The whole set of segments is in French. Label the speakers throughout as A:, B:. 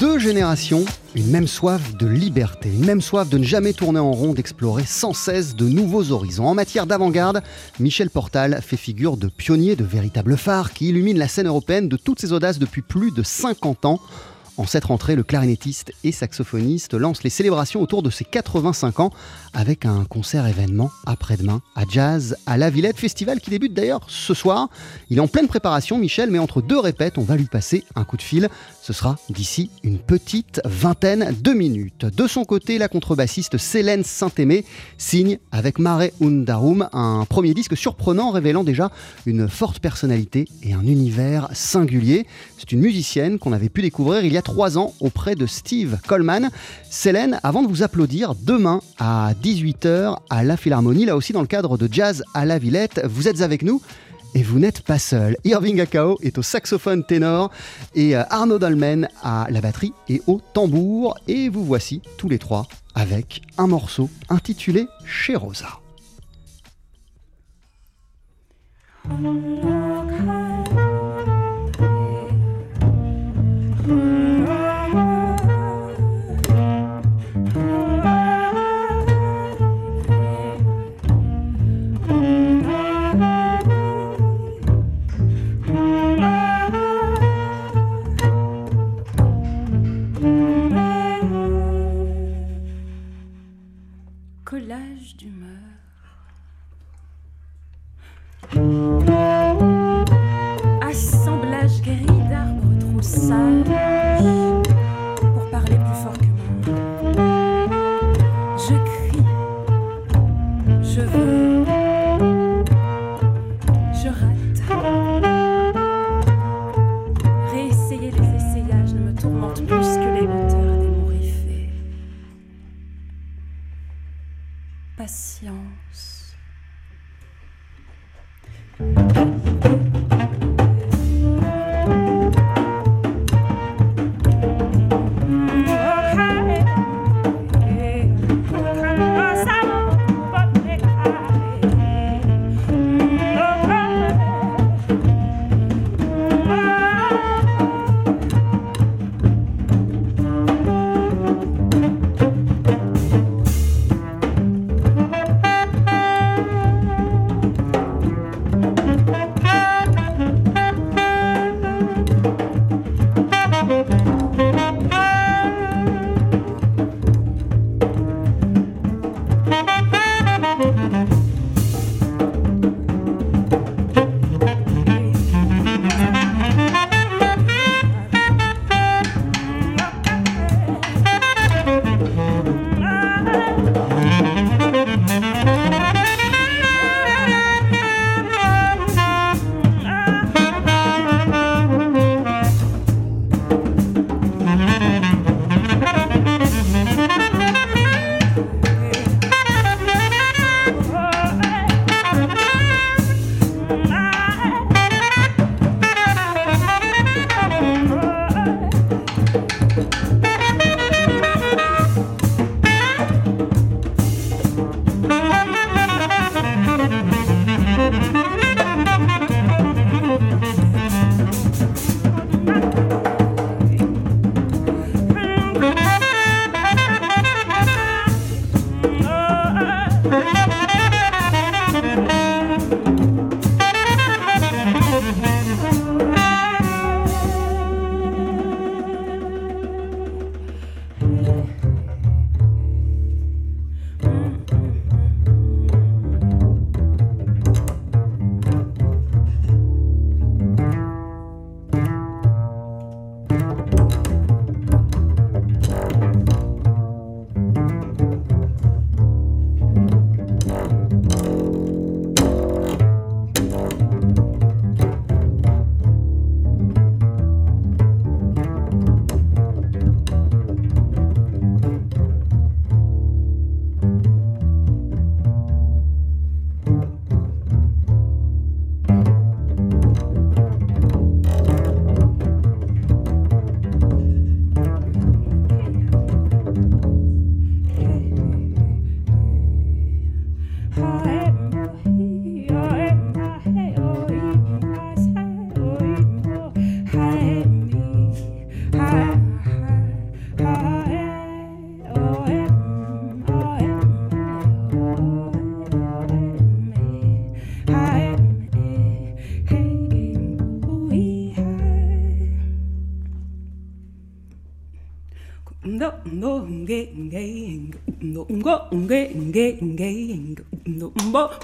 A: Deux générations, une même soif de liberté, une même soif de ne jamais tourner en rond, d'explorer sans cesse de nouveaux horizons. En matière d'avant-garde, Michel Portal fait figure de pionnier, de véritable phare qui illumine la scène européenne de toutes ses audaces depuis plus de 50 ans. En cette rentrée, le clarinettiste et saxophoniste lance les célébrations autour de ses 85 ans avec un concert événement après-demain à Jazz à la Villette Festival qui débute d'ailleurs ce soir. Il est en pleine préparation, Michel, mais entre deux répètes, on va lui passer un coup de fil. Ce sera d'ici une petite vingtaine de minutes. De son côté, la contrebassiste Célène Saint-Aimé signe avec Mare Undarum un premier disque surprenant révélant déjà une forte personnalité et un univers singulier. C'est une musicienne qu'on avait pu découvrir il y a trois ans auprès de Steve Coleman. Célène, avant de vous applaudir, demain à 18h à la Philharmonie, là aussi dans le cadre de Jazz à la Villette, vous êtes avec nous et vous n'êtes pas seul. Irving Akao est au saxophone ténor et euh, Arnaud Dolmen à la batterie et au tambour. Et vous voici tous les trois avec un morceau intitulé Chez Rosa.
B: Collage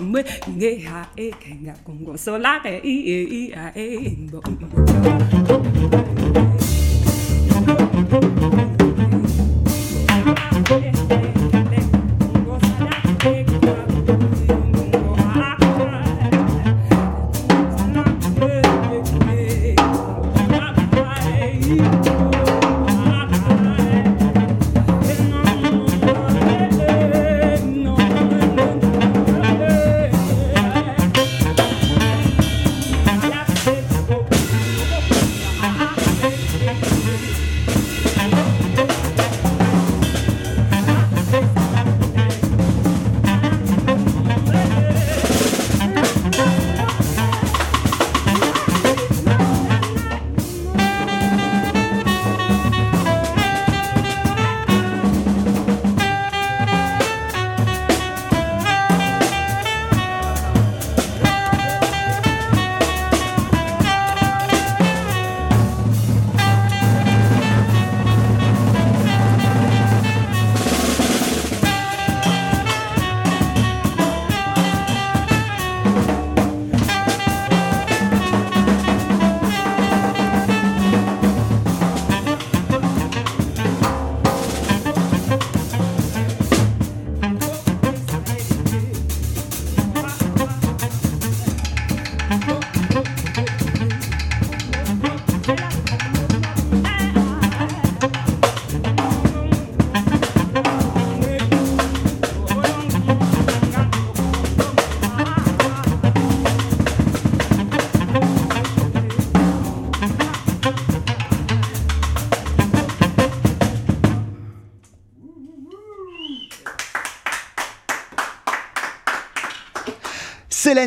B: mwe
C: nge ha e kenga kongo. Solare i e i a e mbo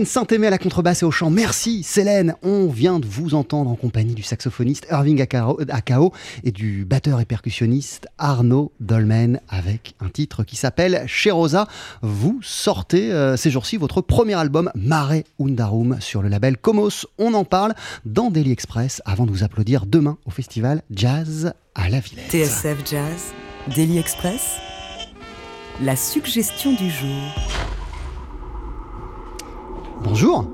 A: Saint-Aimé à la contrebasse et au chant. Merci Célène. On vient de vous entendre en compagnie du saxophoniste Irving Akao, Akao et du batteur et percussionniste Arnaud Dolmen avec un titre qui s'appelle Chez Rosa. Vous sortez euh, ces jours-ci votre premier album Mare Undarum sur le label Comos. On en parle dans Daily Express avant de vous applaudir demain au festival Jazz à la Villette.
D: TSF Jazz, Daily Express, la suggestion du jour.
A: Bonjour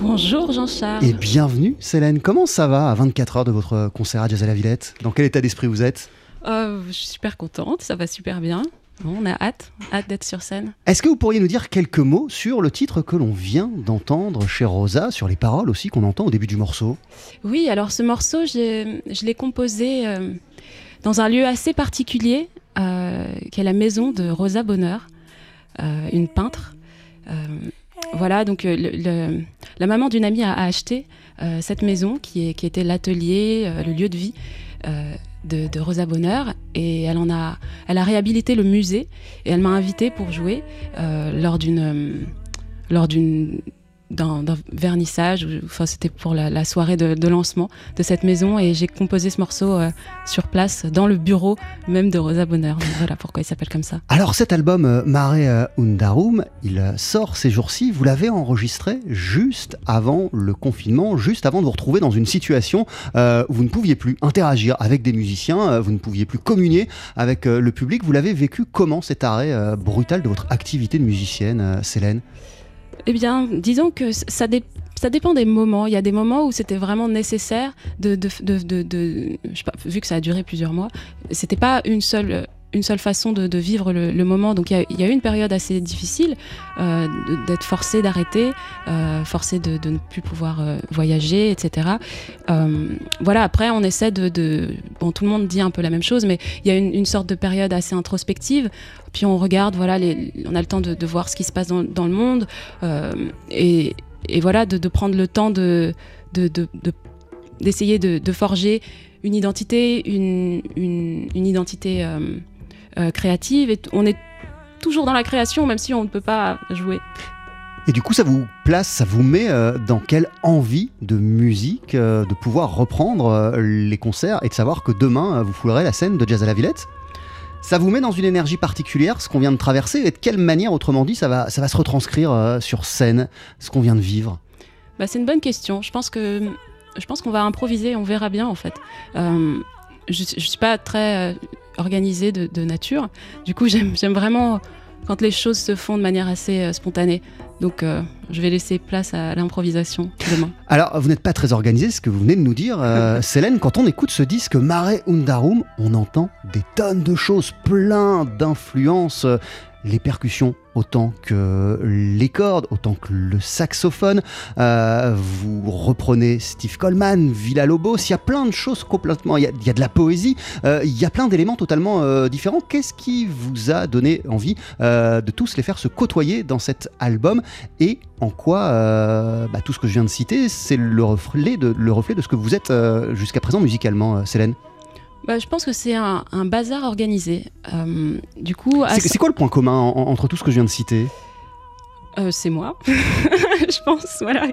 B: Bonjour Jean-Charles.
A: et bienvenue Célène. Comment ça va à 24 heures de votre concert à Jazz à la Villette? Dans quel état d'esprit vous êtes?
B: Euh, je suis super contente, ça va super bien. On a hâte, hâte d'être sur scène.
A: Est-ce que vous pourriez nous dire quelques mots sur le titre que l'on vient d'entendre chez Rosa, sur les paroles aussi qu'on entend au début du morceau?
B: Oui, alors ce morceau, je l'ai composé euh, dans un lieu assez particulier, euh, qui est la maison de Rosa Bonheur, euh, une peintre. Voilà, donc euh, la maman d'une amie a, acheté euh, cette maison qui, était l'atelier, euh, le lieu de vie de, Rosa Bonheur, et elle en a, elle a réhabilité le musée et elle m'a invité pour jouer lors d'une, lors d'une d'un vernissage, enfin c'était pour la, soirée de, lancement de cette maison et j'ai composé ce morceau euh, sur place dans le bureau même de Rosa Bonheur. Voilà pourquoi il s'appelle comme ça.
A: Alors cet album euh, Mare euh, Undarum, il euh, sort ces jours-ci, vous l'avez enregistré juste avant le confinement, juste avant de vous retrouver dans une situation où vous ne pouviez plus interagir avec des musiciens, vous ne pouviez plus communier avec le public. Vous l'avez vécu comment cet arrêt brutal de votre activité de musicienne, Célène
B: Eh bien, disons que ça, dé- ça dépend des moments. Il y a des moments où c'était vraiment nécessaire de, sais pas, vu que ça a duré plusieurs mois, c'était pas une seule une seule façon de, vivre le, moment. Donc il y, a- eu une période assez difficile euh, d'être forcé d'arrêter, euh, forcé de, ne plus pouvoir euh, voyager, etc. Voilà. Après, on essaie de, bon, tout le monde dit un peu la même chose, mais il y a une, sorte de période assez introspective. Puis on regarde, voilà, on a le temps de, voir ce qui se passe dans, le monde. Et, voilà, de, prendre le temps de, de, de- de- d'essayer de, forger une identité, une, une, identité euh, créative. Et on est toujours dans la création, même si on ne peut pas jouer.
A: Et du coup, ça vous place, ça vous met euh, dans quelle envie de musique euh, de pouvoir reprendre les concerts et de savoir que demain, vous foulerez la scène de Jazz à la Villette? Ça vous met dans une énergie particulière, ce qu'on vient de traverser Et de quelle manière, autrement dit, ça va, ça va se retranscrire sur scène, ce qu'on vient de vivre?
B: Bah, c'est une bonne question. Je pense que je pense qu'on va improviser, on verra bien en fait. Euh, je, je suis pas très euh, organisée de, de nature. Du coup, j'aime vraiment quand les choses se font de manière assez euh, spontanée. Donc euh, je vais laisser place à l'improvisation demain.
A: Alors, vous n'êtes pas très organisé, ce que vous venez de nous dire, euh, Célène. Quand on écoute ce disque Mare Undarum, on entend des tonnes de choses, plein d'influences. Les percussions autant que les cordes, autant que le saxophone. Euh, vous reprenez Steve Coleman, Villa Lobos. Il y a plein de choses complètement. Il y a, de la poésie. euh, il y a plein d'éléments totalement euh, différents. Qu'est-ce qui vous a donné envie de tous les faire se côtoyer dans cet album? Et en quoi bah, tout ce que je viens de citer, c'est le reflet de, ce que vous êtes jusqu'à présent musicalement, Célène
B: Bah, je pense que c'est un, un bazar organisé. Euh, du coup, à
A: C'est
B: ce-
A: c'est quoi le point commun en- entre tout ce que je viens de citer?
B: Euh, c'est moi, je pense, voilà.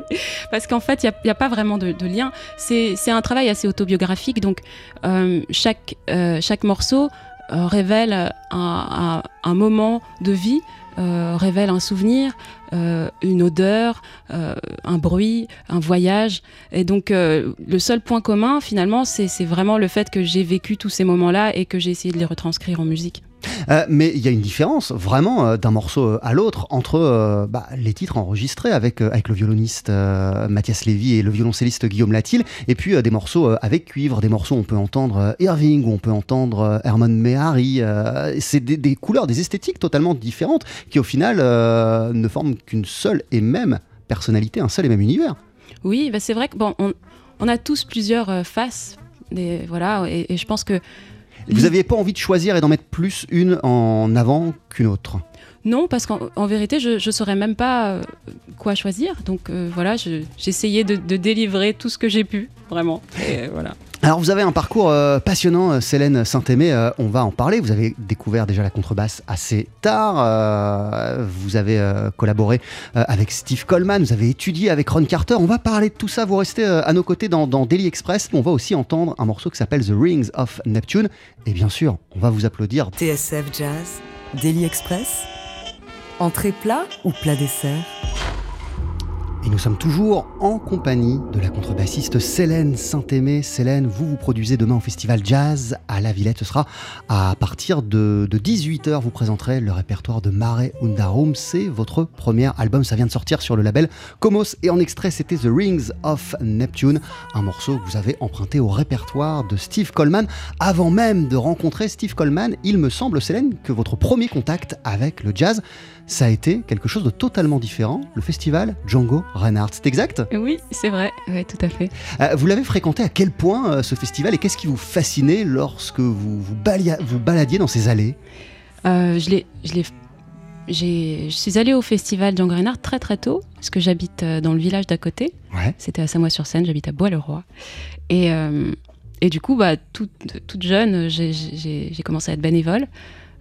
B: Parce qu'en fait, il n'y a, pas vraiment de, de lien. C'est un travail assez autobiographique, donc euh, chaque, chaque morceau révèle un, un- un moment de vie, euh, révèle un souvenir, euh, une odeur, euh, un bruit, un voyage. Et donc, le seul point commun, finalement, c'est vraiment le fait que j'ai vécu tous ces moments-là et que j'ai essayé de les retranscrire en musique.
A: Euh, mais il y a une différence vraiment euh, d'un morceau euh, à l'autre entre bah, les titres enregistrés avec, avec le violoniste Mathias Lévy et le violoncelliste Guillaume Latil, et puis des morceaux avec cuivre, des morceaux où on peut entendre Irving, où on peut entendre Herman Mehari. c'est des, couleurs, des esthétiques totalement différentes qui au final ne forment qu'une seule et même personnalité, un seul et même univers.
B: Oui, bah c'est vrai que bon, on, a tous plusieurs faces, voilà, et je pense que
A: Vous n'aviez pas envie de choisir et d'en mettre plus une en avant qu'une autre?
B: Non, parce qu'en en vérité, je ne saurais même pas euh, quoi choisir. Donc euh, voilà, je- essayé de, de délivrer tout ce que j'ai pu, vraiment. Et euh, voilà.
A: Alors vous avez un parcours euh, passionnant, euh, Célène Saint-Aimé, euh, on va en parler. Vous avez découvert déjà la contrebasse assez tard, vous avez collaboré avec Steve Coleman, vous avez étudié avec Ron Carter. On va parler de tout ça, vous restez à nos côtés dans, dans Daily Express. On va aussi entendre un morceau qui s'appelle The Rings of Neptune. Et bien sûr, on va vous applaudir.
D: TSF Jazz, Daily Express, entrée plat ou plat dessert?
A: Et nous sommes toujours en compagnie de la contrebassiste Célène Saint-Aimé. Célène, vous vous produisez demain au festival Jazz à La Villette. Ce sera à partir de, 18h. Vous présenterez le répertoire de Mare Undarum. C'est votre premier album. Ça vient de sortir sur le label Comos. Et en extrait, c'était The Rings of Neptune, un morceau que vous avez emprunté au répertoire de Steve Coleman. Avant même de rencontrer Steve Coleman, il me semble, Célène, que votre premier contact avec le jazz, ça a été quelque chose de totalement différent, le festival Django Reinhardt. C'est exact
B: Oui, c'est vrai, ouais, tout à fait.
A: Euh, Vous l'avez fréquenté à quel point euh, ce festival et qu'est-ce qui vous fascinait lorsque vous vous, balia- vous baladiez dans ces allées?
B: Euh, je l'ai, je l'ai, j'ai, je suis allée au festival Django Reinhardt très très tôt, parce que j'habite euh, dans le village d'à côté.
A: Ouais.
B: C'était à Samois-sur-Seine, j'habite à Bois-le-Roi. Et, et du coup, bah, toute, toute jeune, j'ai, commencé à être bénévole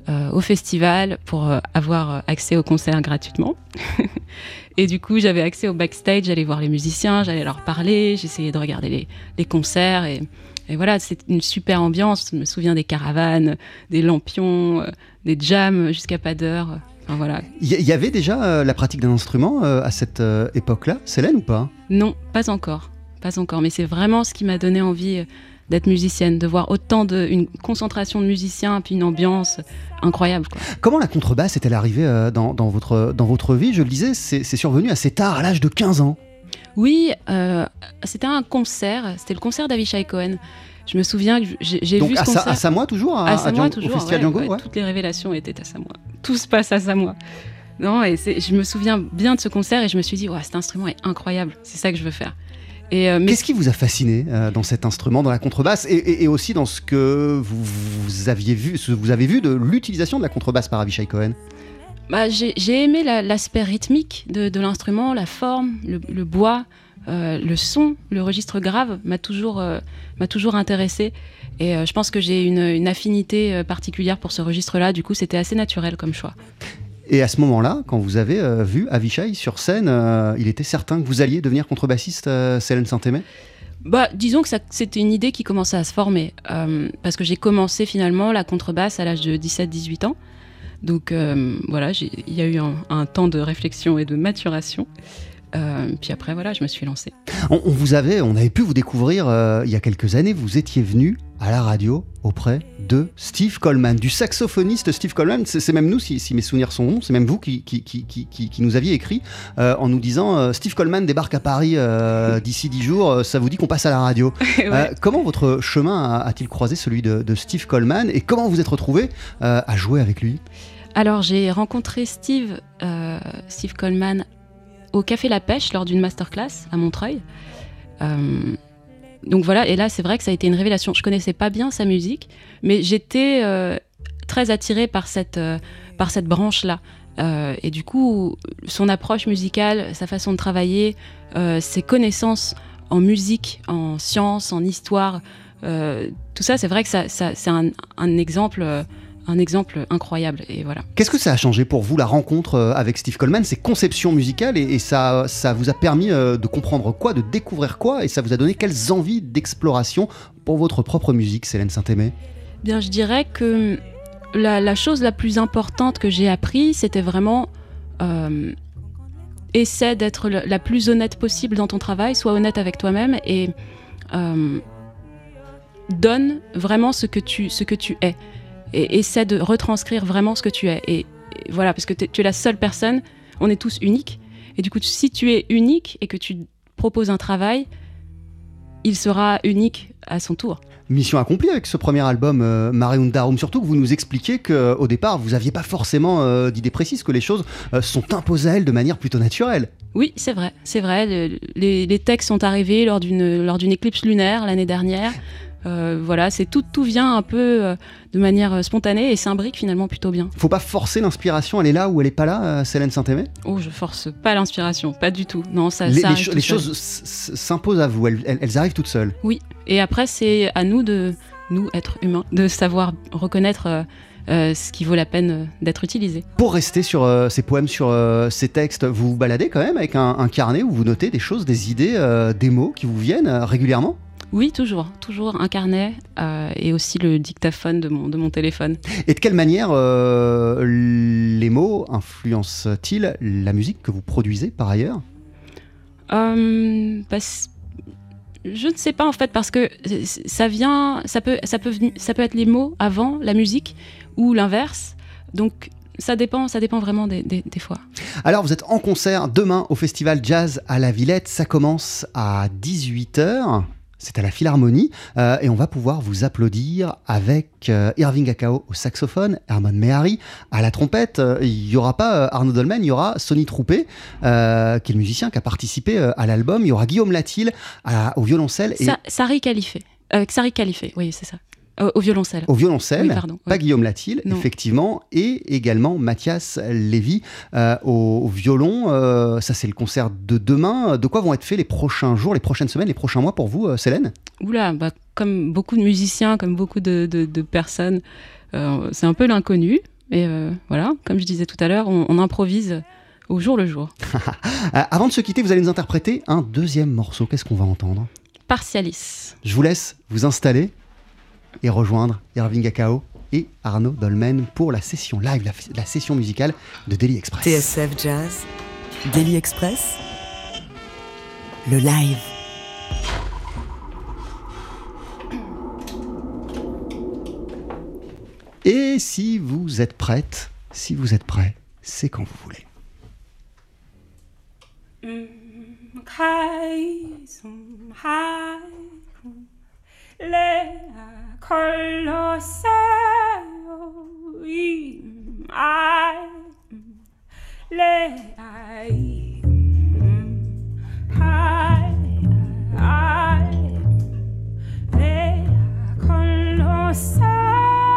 B: au festival pour euh, avoir euh, accès aux concerts gratuitement. et du coup, j'avais accès au backstage, j'allais voir les musiciens, j'allais leur parler, j'essayais de regarder les, les concerts. Et, et voilà, c'est une super ambiance. Je me souviens des caravanes, des lampions, euh, des jams jusqu'à pas d'heure. Enfin voilà.
A: Il y, avait déjà euh, la pratique d'un instrument euh, à cette euh, époque-là, Célène ou pas?
B: Non, pas encore. Pas encore. Mais c'est vraiment ce qui m'a donné envie euh, d'être musicienne, de voir autant de une concentration de musiciens, puis une ambiance incroyable. Quoi.
A: Comment la contrebasse est-elle arrivée euh, dans, dans votre, dans votre vie? Je le disais, c'est survenu assez tard, à l'âge de 15 ans.
B: Oui, euh, c'était un concert. C'était le concert d'Avishai Cohen. Je me souviens que j'ai vu ce
A: à, Sa-
B: concert.
A: à Samoa toujours à,
B: à
A: à
B: Samoa,
A: Django-
B: toujours.
A: Au festival
B: ouais,
A: Django
B: ouais,
A: ouais.
B: Toutes les révélations étaient à Samoa. Tout se passe à Samoa. Non, et je me souviens bien de ce concert et je me suis dit, ouais, cet instrument est incroyable. C'est ça que je veux faire. Et, euh, mais
A: Qu'est-ce qui vous a fasciné euh, dans cet instrument, dans la contrebasse, et, et- et aussi dans ce que vous, vous aviez vu, ce que vous avez vu de l'utilisation de la contrebasse par Avishai Cohen?
B: Bah, j'ai j'ai aimé la- l'aspect rythmique de, de l'instrument, la forme, le, le bois, euh, le son, le registre grave m'a toujours, m'a toujours intéressé. Et je pense que j'ai une, une affinité particulière pour ce registre-là. Du coup, c'était assez naturel comme choix.
A: Et à ce moment-là, quand vous avez euh, vu Avishai sur scène, euh, il était certain que vous alliez devenir contrebassiste, euh, Célène Saint-Aimé?
B: Bah, disons que c'était une idée qui commençait à se former. euh, parce que j'ai commencé finalement la contrebasse à l'âge de 17-18 ans. Donc voilà, il y a eu un temps de réflexion et de maturation. Euh, puis après, voilà, je me suis lancée.
A: On, on vous avait, on avait pu vous découvrir euh, il y a quelques années. Vous étiez venu à la radio auprès de Steve Coleman, du saxophoniste Steve Coleman. C'est même nous, si, si mes souvenirs sont bons, c'est même vous qui, qui, qui, qui, qui- qui nous aviez écrit euh, en nous disant Steve Coleman débarque à Paris d'ici dix jours. Ça vous dit qu'on passe à la radio
B: Ouais.
A: Comment votre chemin a-t-il croisé celui de, de Steve Coleman et comment vous êtes retrouvé à jouer avec lui?
B: Alors, j'ai rencontré Steve, Steve Coleman au Café La Pêche lors d'une masterclass à Montreuil. Euh, donc voilà, et là, c'est vrai que ça a été une révélation. Je connaissais pas bien sa musique, mais j'étais euh, très attirée par cette, euh, cette branche-là. Et du coup, son approche musicale, sa façon de travailler, ses connaissances en musique, en sciences, en histoire, tout ça, c'est vrai que ça, c'est un, exemple, un exemple incroyable. Et voilà.
A: Qu'est-ce que ça a changé pour vous la rencontre euh, avec Steve Coleman, ses conceptions musicales et, et ça, ça vous a permis euh, de comprendre quoi, de découvrir quoi et ça vous a donné quelles envies d'exploration pour votre propre musique, Célène Saint-Aimé?
B: Bien, je dirais que la, la chose la plus importante que j'ai appris, c'était vraiment euh, essaie d'être la plus honnête possible dans ton travail, sois honnête avec toi-même et euh, donne vraiment ce que tu, ce que tu es. Et essaie de retranscrire vraiment ce que tu es. Et, et voilà, parce que tu es la seule personne, on est tous uniques. Et du coup, si tu es unique et que tu proposes un travail, il sera unique à son tour.
A: Mission accomplie avec ce premier album euh, Mareum Darum, surtout que vous nous expliquiez qu'au départ vous n'aviez pas forcément euh, d'idée précise, que les choses euh, sont imposées à elle de manière plutôt naturelle.
B: Oui, c'est vrai, c'est vrai. Le- les, les textes sont arrivés lors d'une lors d'une éclipse lunaire l'année dernière. Euh, voilà, c'est tout tout vient un peu euh, de manière euh, spontanée et s'imbrique finalement plutôt bien.
A: Faut pas forcer l'inspiration, elle est là ou elle est pas là, euh, Célène Saint-Aimé?
B: Oh, je force pas l'inspiration, pas du tout. Non, ça,
A: Les,
B: ça
A: les cho- choses s'imposent à vous, elles, elles- elles arrivent toutes seules.
B: Oui, et après c'est à nous de nous êtres humains de savoir reconnaître euh, euh, ce qui vaut la peine euh, d'être utilisé.
A: Pour rester sur euh, ces poèmes, sur ces textes, vous vous baladez quand même avec un, un carnet où vous notez des choses, des idées, des mots qui vous viennent régulièrement?
B: Oui, toujours, toujours un carnet euh, et aussi le dictaphone de mon de mon téléphone.
A: Et de quelle manière euh, les mots influencent-ils la musique que vous produisez par ailleurs?
B: Euh, bah, je ne sais pas en fait parce que ça vient, ça peut, ça peut, ça peut être les mots avant la musique ou l'inverse. Donc ça dépend, ça dépend vraiment des, des- des fois.
A: Alors, vous êtes en concert demain au Festival Jazz à la Villette. Ça commence à 18h. C'est à la Philharmonie. Euh, et on va pouvoir vous applaudir avec euh, Irving Akao au saxophone, Herman Mehari à la trompette. Euh, Il n'y aura pas Arnaud Dolmen, il y aura Sonny Troupé, qui est le musicien qui a participé à l'album. Il y aura Guillaume Latil au violoncelle et
B: Sa- Sari Sari Califé, oui c'est ça, Euh, au violoncelle.
A: au violoncelle.
B: Oui, pardon,
A: Pas
B: oui.
A: Guillaume Latil,
B: Non.
A: effectivement, et également Mathias Lévy euh, au, au violon. Euh, ça, c'est le concert de demain. De quoi vont être faits les prochains jours, les prochaines semaines, les prochains mois pour vous, Célène?
B: Oula, bah, comme beaucoup de musiciens, comme beaucoup de, de- de personnes, c'est un peu l'inconnu. Et voilà, comme je disais tout à l'heure, on, on improvise au jour le jour.
A: Avant de se quitter, vous allez nous interpréter un deuxième morceau. Qu'est-ce qu'on va entendre?
B: Partialis.
A: Je vous laisse vous installer et rejoindre Irving Akao et Arnaud Dolmen pour la session live, la, la session musicale de Daily Express.
D: TSF Jazz, Daily Express, le live.
A: Et si vous êtes prête, si vous êtes prêt, c'est quand vous voulez.
C: Haikum lea colosseo im aim lea im colosseo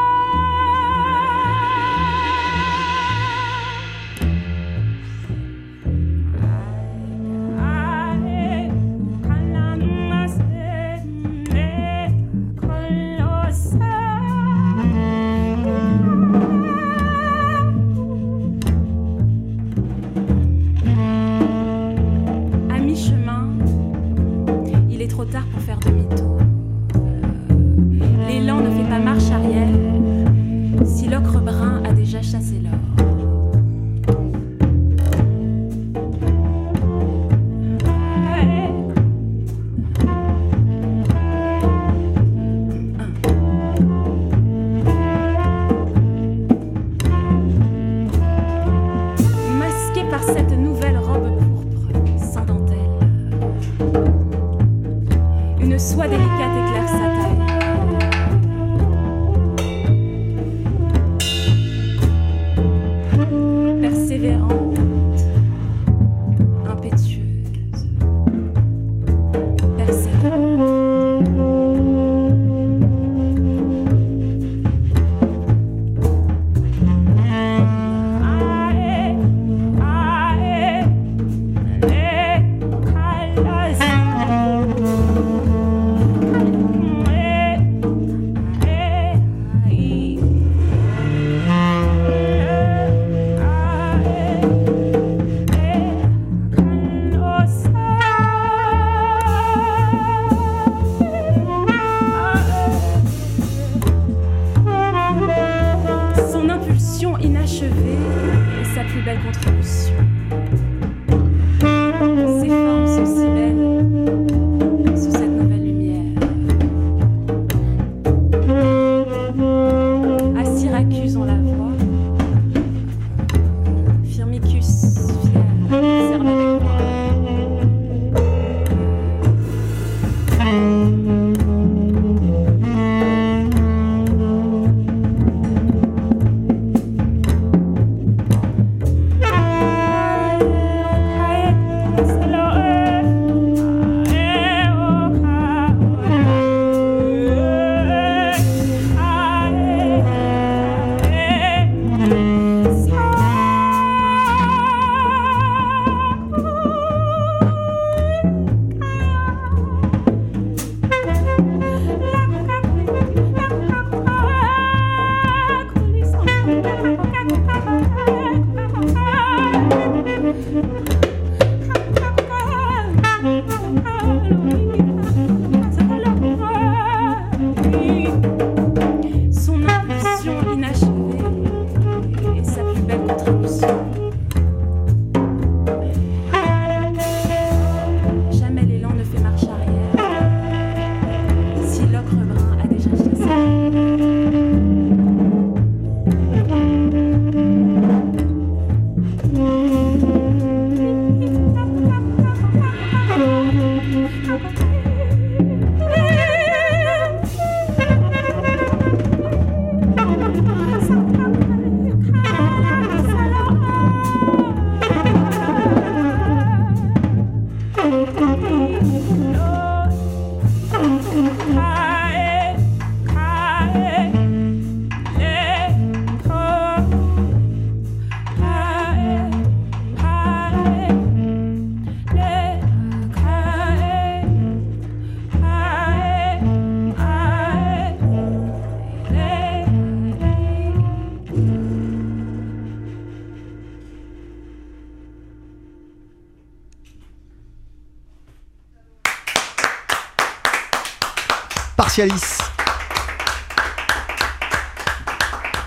A: Partialis.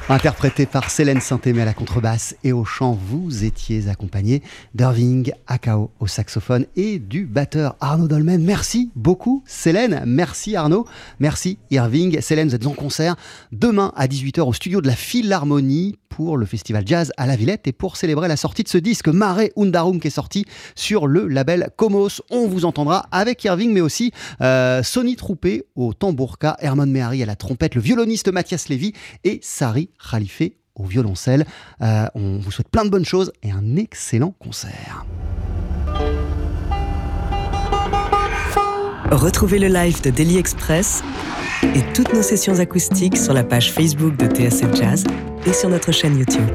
A: Interprété par Célène Saint-Aimé à la contrebasse et au chant, vous étiez accompagné d'Irving Akao au saxophone et du batteur Arnaud Dolmen. Merci beaucoup Célène, merci Arnaud, merci Irving. Célène, vous êtes en concert demain à 18h au studio de la Philharmonie pour le festival jazz à la Villette et pour célébrer la sortie de ce disque Mare Undarum qui est sorti sur le label Comos. On vous entendra avec Irving mais aussi euh, Sonny Troupé au tambourka, Herman Mehari à la trompette, le violoniste Mathias Lévy et Sari Khalife au violoncelle. Euh, on vous souhaite plein de bonnes choses et un excellent concert.
D: Retrouvez le live de Daily Express et toutes nos sessions acoustiques sur la page Facebook de TSF Jazz et sur notre chaîne YouTube.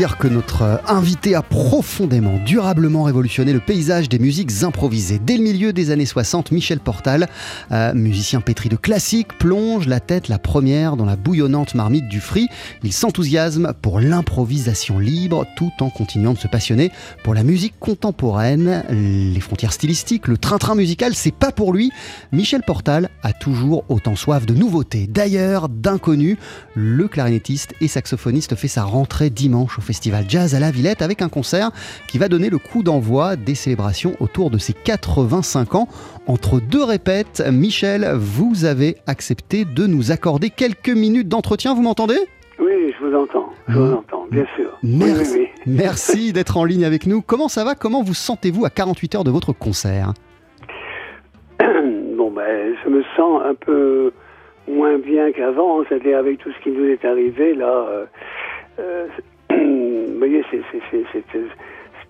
A: Dire que notre euh, invité a profondément, durablement révolutionné le paysage des musiques improvisées. Dès le milieu des années 60, Michel Portal, euh, musicien pétri de classiques, plonge la tête la première dans la bouillonnante marmite du free. Il s'enthousiasme pour l'improvisation libre tout en continuant de se passionner pour la musique contemporaine. Les frontières stylistiques, le train-train musical, c'est pas pour lui. Michel Portal a toujours autant soif de nouveautés, d'ailleurs d'inconnus. Le clarinettiste et saxophoniste fait sa rentrée dimanche au Festival Jazz à la Villette avec un concert qui va donner le coup d'envoi des célébrations autour de ses 85 ans. Entre deux répètes, Michel, vous avez accepté de nous accorder quelques minutes d'entretien, vous m'entendez?
E: Oui, je vous entends, je vous mmh. entends, bien sûr.
A: Merci, merci d'être en ligne avec nous. Comment ça va? Comment vous sentez-vous à 48 heures de votre concert?
E: Bon, ben, je me sens un peu moins bien qu'avant, c'est-à-dire avec tout ce qui nous est arrivé, là, euh, euh, vous voyez, c'est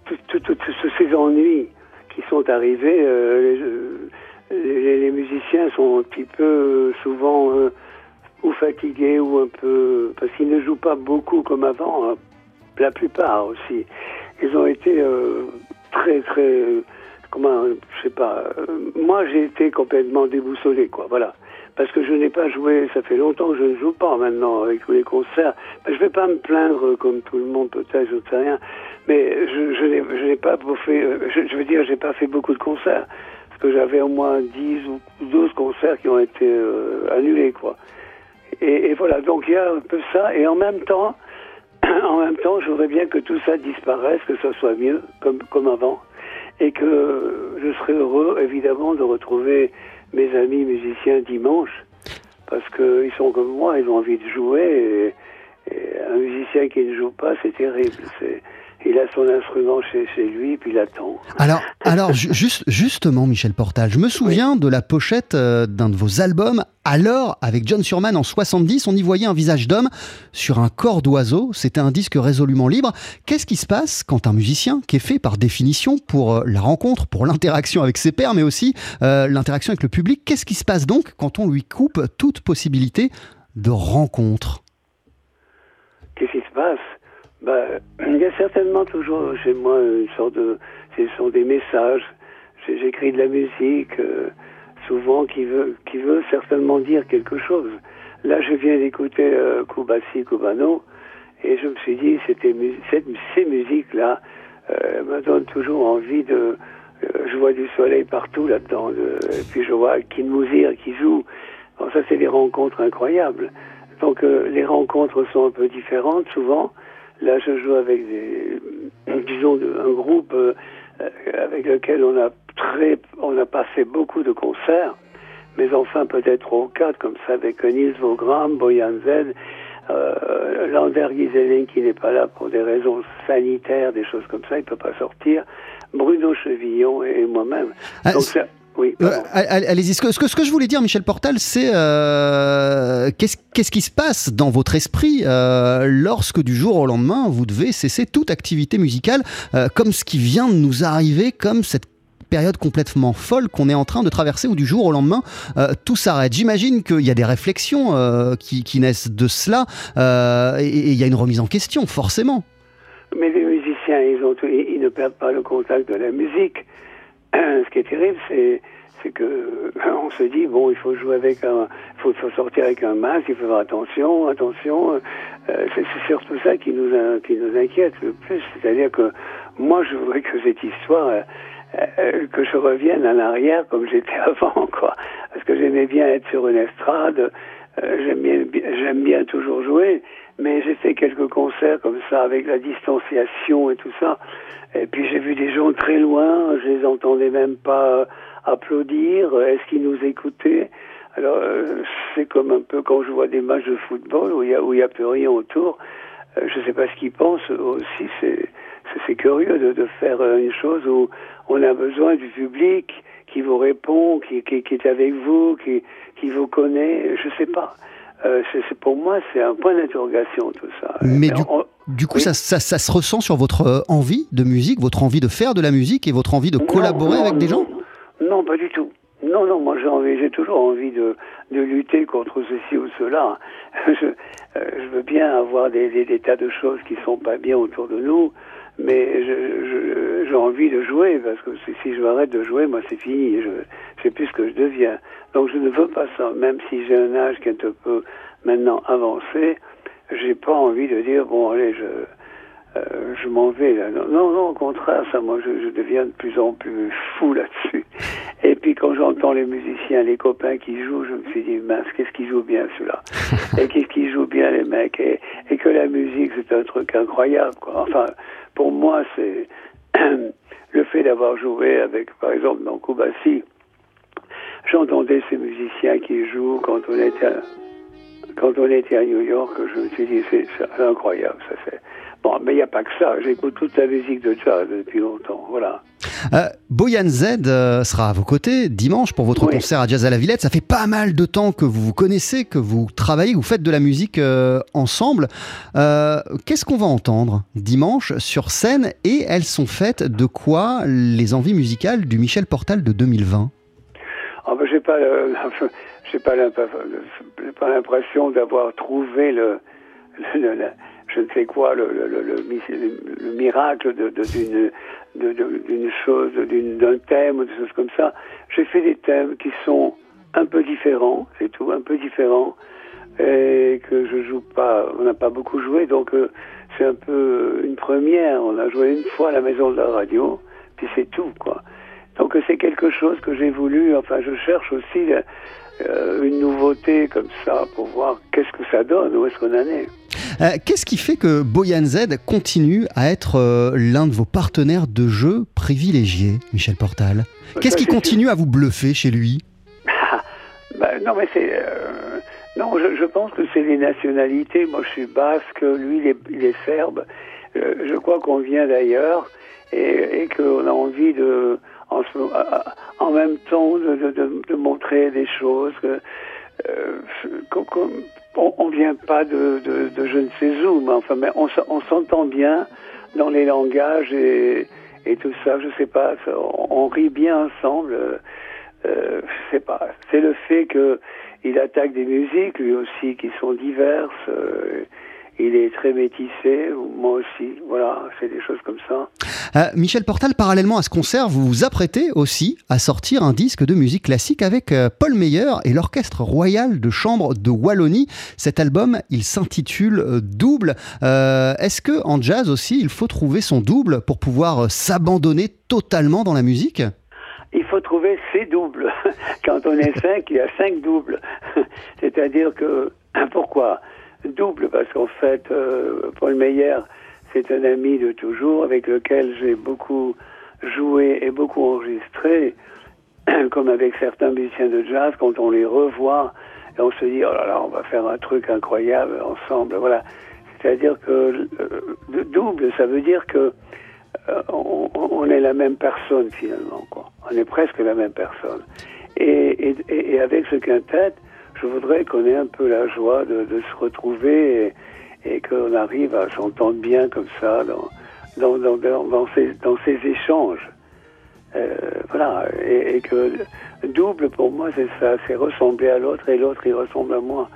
E: tous ces ennuis qui sont arrivés. Euh, les, musiciens sont un petit peu euh, souvent euh, ou fatigués ou un peu parce qu'ils ne jouent pas beaucoup comme avant. Hein. La plupart aussi, ils ont été très très comment je sais pas. moi, j'ai été complètement déboussolé, quoi. Voilà parce que je n'ai pas joué, ça fait longtemps que je ne joue pas maintenant avec tous les concerts. je ne vais pas me plaindre comme tout le monde peut-être, je ne sais rien, mais je, je n'ai pas fait, euh, je, veux dire, j'ai pas fait beaucoup de concerts, parce que j'avais au moins 10 ou 12 concerts qui ont été euh, annulés, quoi. Et, voilà, donc il y a un peu ça, et en même temps, en même temps, je voudrais bien que tout ça disparaisse, que ça soit mieux, comme, comme avant, et que je serais heureux, évidemment, de retrouver mes amis musiciens dimanche, parce qu'ils sont comme moi, ils ont envie de jouer, et, un musicien qui ne joue pas, c'est terrible. C'est, il a son instrument chez, chez lui, puis il attend.
A: Alors, alors juste, justement, Michel Portal, je me souviens de la pochette euh, d'un de vos albums. Alors, avec John Surman en 70, on y voyait un visage d'homme sur un corps d'oiseau. C'était un disque résolument libre. Qu'est-ce qui se passe quand un musicien, qui est fait par définition pour euh, la rencontre, pour l'interaction avec ses pairs, mais aussi euh, l'interaction avec le public, qu'est-ce qui se passe donc quand on lui coupe toute possibilité de rencontre?
E: Qu'est-ce qui se passe? Bah, il y a certainement toujours chez moi une sorte de, ce sont des messages. J'écris de la musique, euh, souvent qui veut, qui veut certainement dire quelque chose. Là, je viens d'écouter euh, Kubasi Kubano, et je me suis dit, c'était ces musiques-là euh, me donnent toujours envie de. Euh, je vois du soleil partout là-dedans, et puis je vois Kin Mouzir qui joue. Bon, ça, c'est des rencontres incroyables. Donc, les rencontres sont un peu différentes souvent. Là, je joue avec des, disons, un groupe euh, avec lequel on a très, on n'a pas fait beaucoup de concerts, mais enfin peut-être ou quatre comme ça avec Nils Vogram, Boyan Z, euh, Lander Giselin qui n'est pas là pour des raisons sanitaires, des choses comme ça, il peut pas sortir, Bruno Chevillon et moi-même.
A: Ah, Donc oui. Euh, allez-y. Ce que, ce, que, je voulais dire, Michel Portal, c'est euh, qu'est-ce qui se passe dans votre esprit euh, lorsque du jour au lendemain, vous devez cesser toute activité musicale, comme ce qui vient de nous arriver, comme cette période complètement folle qu'on est en train de traverser où du jour au lendemain tout s'arrête. J'imagine qu'il y a des réflexions qui, naissent de cela et il y a une remise en question, forcément.
E: Mais les musiciens, ils, ont, ils ne perdent pas le contact de la musique. ce qui est terrible, c'est c'est que on se dit bon, il faut jouer avec un, faut, faut, sortir avec un masque, il faut faire attention, attention. Euh, c'est surtout ça qui nous qui nous inquiète le plus, c'est-à-dire que moi, je voudrais que cette histoire, euh, euh, que je revienne en arrière comme j'étais avant, quoi, parce que j'aimais bien être sur une estrade, j'aime bien, j'aime bien toujours jouer, mais j'ai fait quelques concerts comme ça avec la distanciation et tout ça. Et puis j'ai vu des gens très loin, je les entendais même pas applaudir. Est-ce qu'ils nous écoutaient? Alors euh, c'est comme un peu quand je vois des matchs de football où il y a plus rien autour. Euh, je sais pas ce qu'ils pensent aussi. C'est curieux de, faire une chose où on a besoin du public qui vous répond, qui, est avec vous, qui, vous connaît. Je sais pas. Euh, c'est pour moi, c'est un point d'interrogation tout ça.
A: Mais du, du coup, ça, ça, ça, se ressent sur votre euh, envie de musique, votre envie de faire de la musique et votre envie de collaborer avec des gens?
E: Non, pas du tout. Non, non, moi j'ai envie, j'ai toujours envie de, de lutter contre ceci ou cela. Je, euh, je veux bien avoir des, des, des, tas de choses qui sont pas bien autour de nous, mais j'ai je, envie de jouer parce que si, si je m'arrête de jouer, moi c'est fini. Je, je sais plus ce que je deviens. Donc je ne veux pas ça, même si j'ai un âge qui est un peu maintenant avancé. J'ai pas envie de dire bon allez je euh, je m'en vais là. Non, non, au contraire, ça, moi, je, je deviens de plus en plus fou là-dessus. Et puis quand j'entends les musiciens, les copains qui jouent, je me suis dit mince, qu'est-ce qu'ils jouent bien ceux-là Et qu'est-ce qu'ils jouent bien les mecs et, et, que la musique, c'est un truc incroyable. Quoi. Enfin, pour moi, c'est le fait d'avoir joué avec, par exemple, dans Koubassi. J'entendais ces musiciens qui jouent quand on était à, quand on était à New York. Je me suis dit c'est incroyable, ça fait Bon, mais il n'y a pas que ça. J'écoute toute la musique de jazz depuis longtemps. Voilà.
A: Euh, Boyan Z euh, sera à vos côtés dimanche pour votre oui. concert à Jazz à la Villette. Ça fait pas mal de temps que vous vous connaissez, que vous travaillez, que vous faites de la musique euh, ensemble. Qu'est-ce qu'on va entendre dimanche sur scène et elles sont faites de quoi les envies musicales du Michel Portal de 2020
E: ah ben, J'ai pas, pas l'impression d'avoir trouvé le, le, le je ne sais quoi, le, le, le, le miracle d'une de, chose, d'un thème, ou des choses comme ça. J'ai fait des thèmes qui sont un peu différents, c'est tout, un peu différents, et que je joue pas, on n'a pas beaucoup joué, donc euh, c'est un peu une première. On a joué une fois à la maison de la radio, puis c'est tout, quoi. Donc c'est quelque chose que j'ai voulu, enfin je cherche aussi euh, une nouveauté comme ça pour voir qu'est-ce que ça donne, où est-ce qu'on en est.
A: Euh, Qu'est-ce qui fait que Boyan Z continue à être euh, l'un de vos partenaires de jeu privilégiés, Michel Portal? Qu'est-ce qui continue à vous bluffer chez lui?
E: Bah, Non, mais c'est. Non, je, je, pense que c'est les nationalités. Moi, je suis basque, lui, il est, il est serbe. Je crois qu'on vient d'ailleurs et, et qu'on a envie de, en, en même temps, de, de, de, montrer des choses. Que, on ne vient pas de, de, de, je ne sais où, mais enfin, mais on, on s'entend bien dans les langages et, et, tout ça. Je sais pas, on, on rit bien ensemble. Euh, je sais pas. C'est le fait que il attaque des musiques lui aussi qui sont diverses. Euh, il est très métissé, moi aussi. Voilà, c'est des choses comme ça.
A: Euh, Michel Portal, parallèlement à ce concert, vous vous apprêtez aussi à sortir un disque de musique classique avec euh, Paul Meyer et l'Orchestre Royal de Chambre de Wallonie. Cet album, il s'intitule euh, Double. Est-ce que en jazz aussi, il faut trouver son double pour pouvoir s'abandonner totalement dans la musique?
E: Il faut trouver ses doubles. Quand on est cinq, il y a cinq doubles. C'est-à-dire que, pourquoi? Double parce qu'en fait, euh, Paul Meyer, c'est un ami de toujours avec lequel j'ai beaucoup joué et beaucoup enregistré, comme avec certains musiciens de jazz, quand on les revoit, on se dit, oh là là, on va faire un truc incroyable ensemble. Voilà. C'est-à-dire que euh, double, ça veut dire que euh, on, est la même personne finalement, quoi. On est presque la même personne. Et, et avec ce quintet, je voudrais qu'on ait un peu la joie de, se retrouver et, qu'on arrive à s'entendre bien comme ça dans, ces, échanges. Euh, voilà, et, que double pour moi c'est ça, c'est ressembler à l'autre et l'autre il ressemble à moi.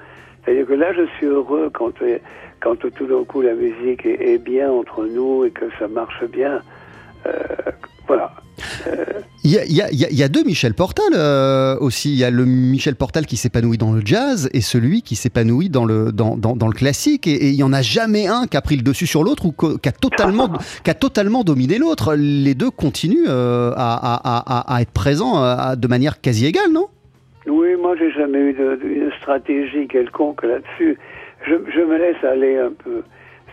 E: C'est-à-dire que là je suis heureux quand, quand tout d'un coup la musique est, est, bien entre nous et que ça marche bien. Euh, voilà.
A: Il y, a, deux Michel Portal euh, aussi. Il y a le Michel Portal qui s'épanouit dans le jazz et celui qui s'épanouit dans le, dans, le classique. Et, il n'y en a jamais un qui a pris le dessus sur l'autre ou qui a, totalement, qui a totalement dominé l'autre. Les deux continuent euh, à, être présents euh, de manière quasi égale, non?
E: Oui, moi j'ai jamais eu de, une stratégie quelconque là-dessus. Je, je me laisse aller un peu.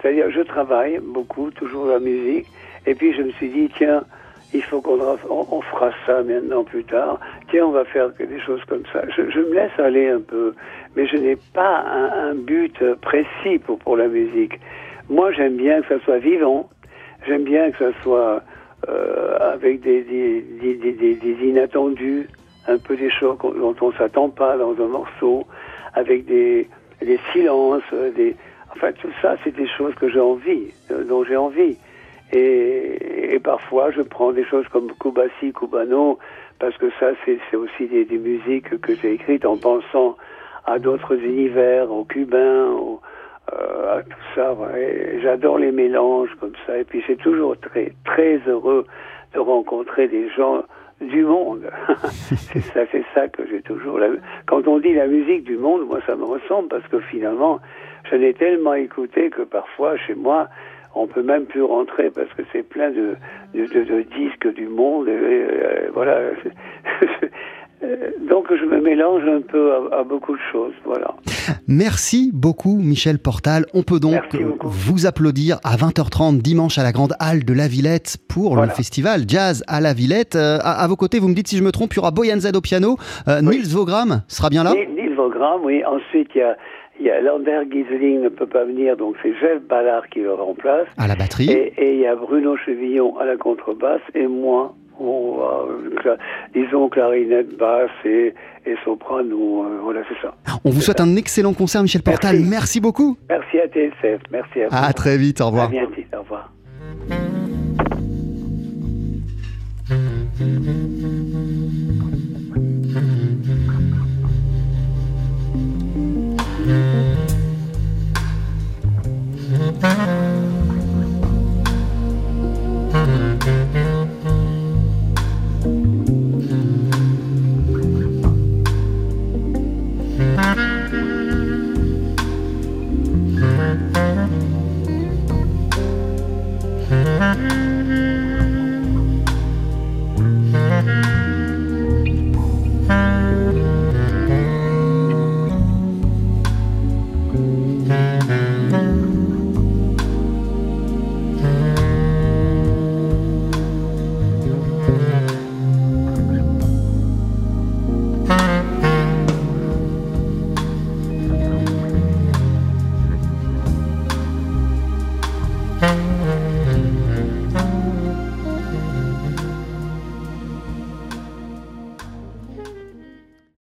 E: C'est-à-dire, je travaille beaucoup, toujours la musique. Et puis je me suis dit, tiens, il faut qu'on on, fera ça maintenant plus tard. Tiens, on va faire des choses comme ça. Je, me laisse aller un peu, mais je n'ai pas un, but précis pour, pour la musique. Moi, j'aime bien que ça soit vivant. J'aime bien que ça soit euh, avec des, inattendus, un peu des choses dont on s'attend pas dans un morceau, avec des, des silences, des, enfin tout ça, c'est des choses que j'ai envie, euh, dont j'ai envie. Et, parfois, je prends des choses comme Kubasi, Cubano, parce que ça, c'est aussi des, des, musiques que j'ai écrites en pensant à d'autres univers, aux cubains, euh, à tout ça. Ouais. J'adore les mélanges comme ça. Et puis c'est toujours très, très heureux de rencontrer des gens du monde. c'est ça, c'est ça que j'ai toujours. Quand on dit la musique du monde, moi ça me ressemble parce que finalement, je l'ai tellement écouté que parfois chez moi, on peut même plus rentrer parce que c'est plein de, de, de, disques du monde. Et, euh, voilà. Donc je me mélange un peu à, à, beaucoup de choses, voilà.
A: Merci beaucoup Michel Portal. On peut donc vous applaudir à 20h30 dimanche à la Grande Halle de la Villette pour voilà. le festival Jazz à la Villette. Euh, à, à, vos côtés, vous me dites si je me trompe, il y aura Boyan Z au piano, euh, oui. Niels Vogram sera bien là
E: Niels Vogram, oui. Ensuite, il y a il y a Lander Gisling ne peut pas venir, donc c'est Jeff Ballard qui le remplace.
A: À la batterie.
E: Et, et il y a Bruno Chevillon à la contrebasse et moi, on va, euh, disons clarinette, basse et, et soprano. Euh, voilà, c'est ça.
A: On vous souhaite ça. un excellent concert, Michel Portal. Merci, Merci beaucoup.
E: Merci à TSF. Merci à vous.
A: À très vite. Au revoir.
E: À bientôt. Au revoir.